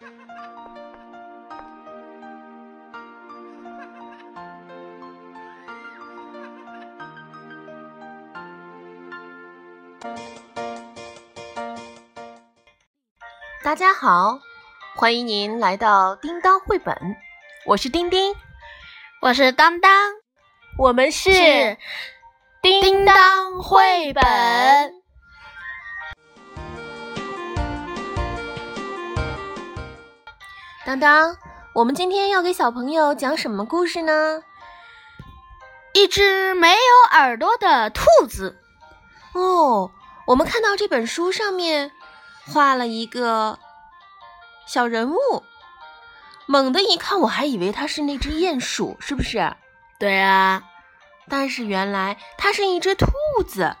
大家好，欢迎您来到叮当绘本，我是丁丁，我是当当，我们是叮当绘本。当当，我们今天要给小朋友讲什么故事呢？一只没有耳朵的兔子。哦，我们看到这本书上面。画了一个小人物，猛地一看，我还以为它是那只鼹鼠，是不是？对啊，但是原来它是一只兔子。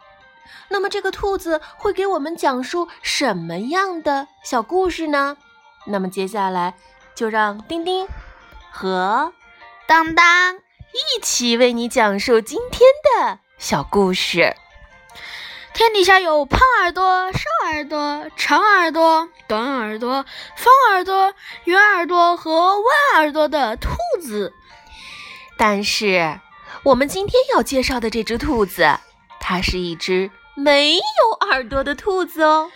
那么这个兔子会给我们讲述什么样的小故事呢？那么接下来就让丁丁和当当一起为你讲述今天的小故事。天底下有胖耳朵、瘦耳朵、长耳朵、短耳朵、方耳朵、圆耳朵和弯耳朵的兔子，但是我们今天要介绍的这只兔子，它是一只没有耳朵的兔子哦。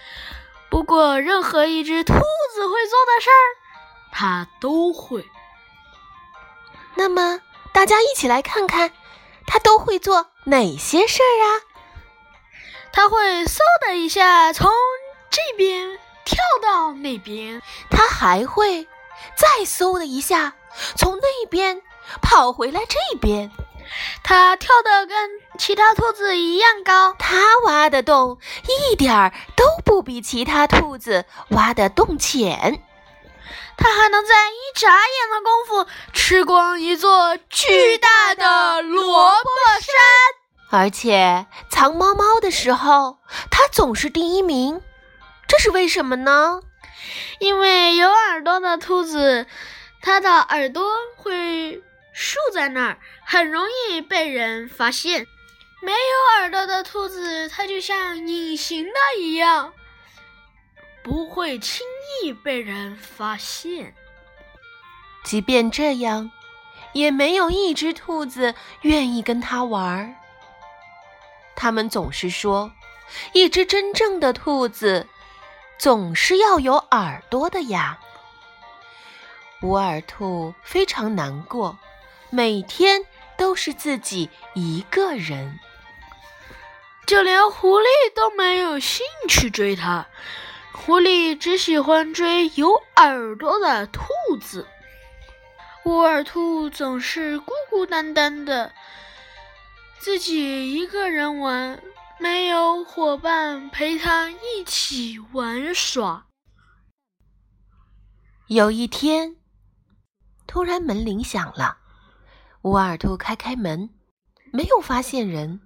不过，任何一只兔子会做的事儿，它都会。那么，大家一起来看看，他都会做哪些事儿啊？他会嗖的一下从这边跳到那边，他还会再嗖的一下从那边跑回来这边。他跳得跟其他兔子一样高，他挖的洞一点儿都不比其他兔子挖的洞浅。它还能在一眨眼的功夫吃光一座巨大的萝卜山。而且藏猫猫的时候，它总是第一名，这是为什么呢？因为有耳朵的兔子，它的耳朵会竖在那儿，很容易被人发现；没有耳朵的兔子，它就像隐形的一样，不会轻易被人发现。即便这样，也没有一只兔子愿意跟它玩儿。他们总是说，一只真正的兔子总是要有耳朵的呀。无耳兔非常难过，每天都是自己一个人，就连狐狸都没有兴趣追它。狐狸只喜欢追有耳朵的兔子。乌耳兔总是孤孤单单的。自己一个人玩，没有伙伴陪他一起玩耍。有一天，突然门铃响了，乌耳兔开开门，没有发现人，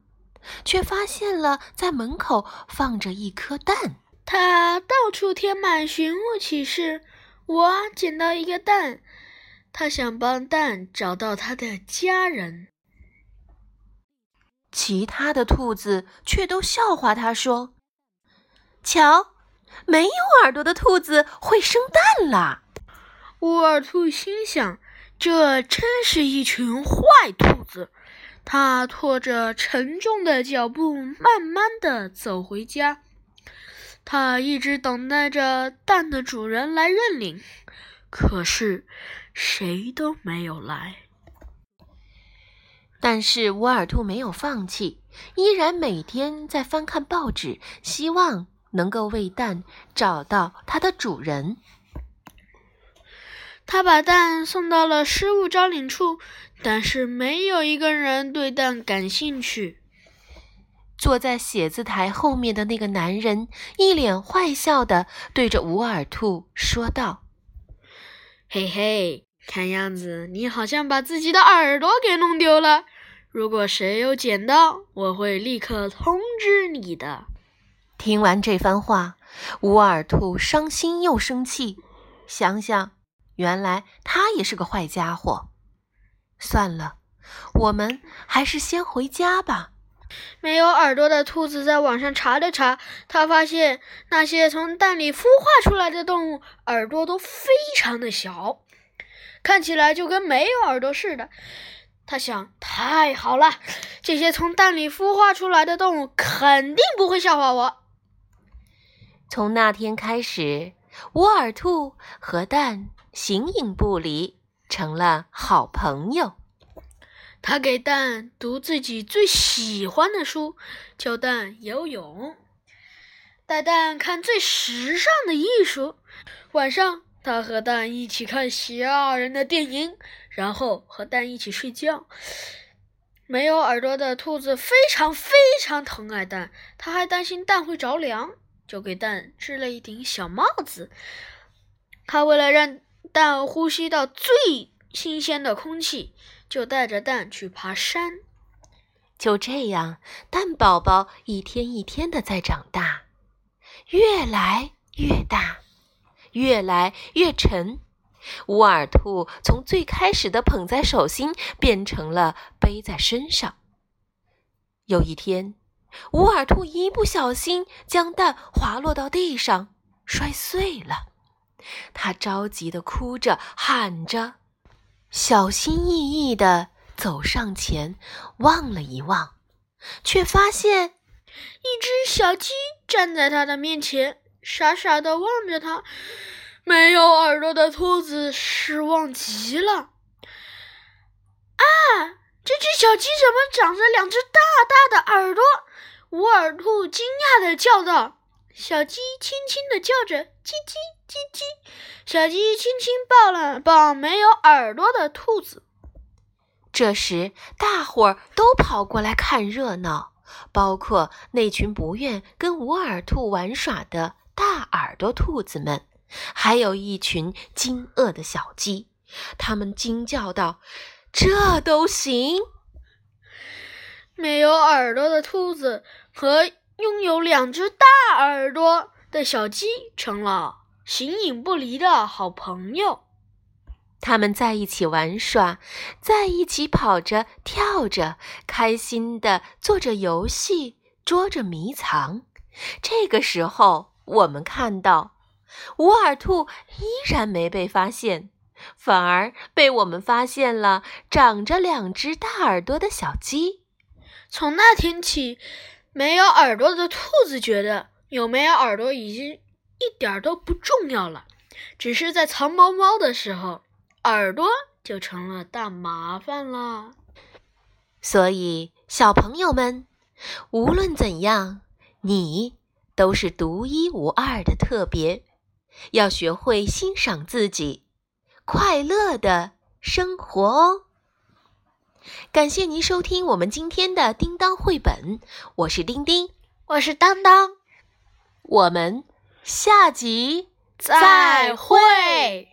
却发现了在门口放着一颗蛋。他到处贴满寻物启事，我捡到一个蛋，他想帮蛋找到他的家人。其他的兔子却都笑话他说：“瞧，没有耳朵的兔子会生蛋啦！”乌尔兔心想：“这真是一群坏兔子。”他拖着沉重的脚步，慢慢的走回家。他一直等待着蛋的主人来认领，可是谁都没有来。但是乌尔兔没有放弃，依然每天在翻看报纸，希望能够为蛋找到它的主人。他把蛋送到了失物招领处，但是没有一个人对蛋感兴趣。坐在写字台后面的那个男人一脸坏笑的对着乌耳兔说道：“嘿嘿。”看样子你好像把自己的耳朵给弄丢了。如果谁有捡到，我会立刻通知你的。听完这番话，乌耳兔伤心又生气。想想，原来他也是个坏家伙。算了，我们还是先回家吧。没有耳朵的兔子在网上查了查，他发现那些从蛋里孵化出来的动物耳朵都非常的小，看起来就跟没有耳朵似的。他想，太好了，这些从蛋里孵化出来的动物肯定不会笑话我。从那天开始，无耳兔和蛋形影不离，成了好朋友。他给蛋读自己最喜欢的书，教蛋游泳，带蛋看最时尚的艺术。晚上，他和蛋一起看吓人的电影，然后和蛋一起睡觉。没有耳朵的兔子非常非常疼爱蛋，他还担心蛋会着凉，就给蛋织了一顶小帽子。他为了让蛋呼吸到最新鲜的空气。就带着蛋去爬山，就这样，蛋宝宝一天一天的在长大，越来越大，越来越沉。乌耳兔从最开始的捧在手心，变成了背在身上。有一天，乌耳兔一不小心将蛋滑落到地上，摔碎了。他着急的哭着，喊着。小心翼翼地走上前，望了一望，却发现一只小鸡站在他的面前，傻傻地望着他。没有耳朵的兔子失望极了。啊！这只小鸡怎么长着两只大大的耳朵？无耳兔惊讶地叫道。小鸡轻轻地叫着，叽叽叽叽。小鸡轻轻抱了抱没有耳朵的兔子。这时，大伙儿都跑过来看热闹，包括那群不愿跟无耳兔玩耍的大耳朵兔子们，还有一群惊愕的小鸡。他们惊叫道：“这都行？”没有耳朵的兔子和。拥有两只大耳朵的小鸡成了形影不离的好朋友。他们在一起玩耍，在一起跑着、跳着，开心的做着游戏，捉着迷藏。这个时候，我们看到无耳兔依然没被发现，反而被我们发现了长着两只大耳朵的小鸡。从那天起。没有耳朵的兔子觉得有没有耳朵已经一点都不重要了，只是在藏猫猫的时候，耳朵就成了大麻烦了。所以，小朋友们，无论怎样，你都是独一无二的特别，要学会欣赏自己，快乐的生活哦。感谢您收听我们今天的叮当绘本，我是丁丁，我是当当，我们下集再会。